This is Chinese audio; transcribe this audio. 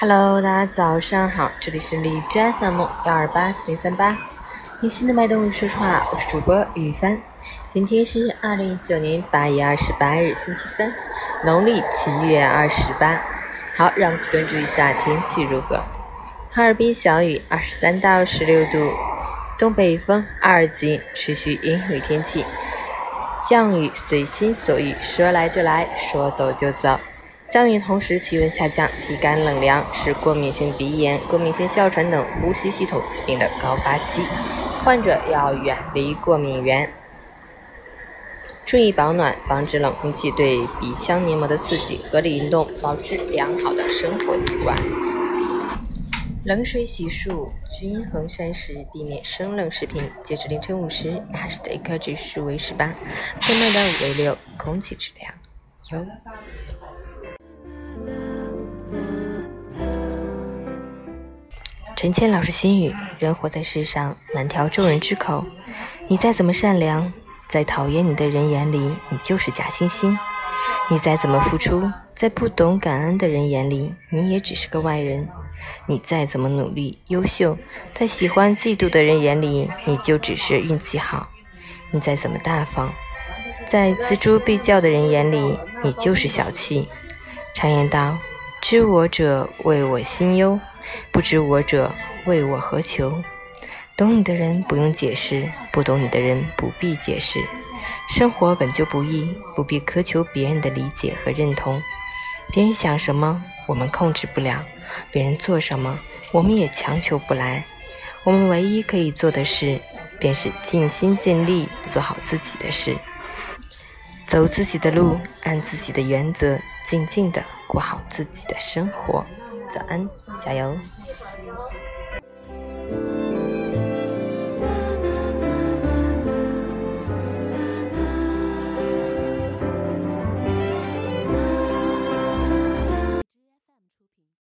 Hello，大家早上好，这里是李斋 FM 幺二八四零三八，你新的脉动说说话，我是主播雨帆。今天是二零一九年八月二十八日，星期三，农历七月二十八。好，让我们去关注一下天气如何。哈尔滨小雨，二十三到十六度，东北风二级，持续阴雨天气，降雨随心所欲，说来就来，说走就走。降雨同时，气温下降，体感冷凉，是过敏性鼻炎、过敏性哮喘等呼吸系统疾病的高发期，患者要远离过敏源，注意保暖，防止冷空气对鼻腔黏膜的刺激，合理运动，保持良好的生活习惯。冷水洗漱，均衡膳食，避免生冷食品。截至凌晨五时，海市的 AQI 指数为十八，PM 的五为六，空气质量优。陈谦老师心语：人活在世上，难调众人之口。你再怎么善良，在讨厌你的人眼里，你就是假惺惺；你再怎么付出，在不懂感恩的人眼里，你也只是个外人；你再怎么努力、优秀，在喜欢、嫉妒的人眼里，你就只是运气好；你再怎么大方，在锱铢必较的人眼里，你就是小气。常言道：“知我者，谓我心忧。”不知我者，谓我何求？懂你的人不用解释，不懂你的人不必解释。生活本就不易，不必苛求别人的理解和认同。别人想什么，我们控制不了；别人做什么，我们也强求不来。我们唯一可以做的事，便是尽心尽力做好自己的事，走自己的路，按自己的原则，静静的过好自己的生活。早安，加油！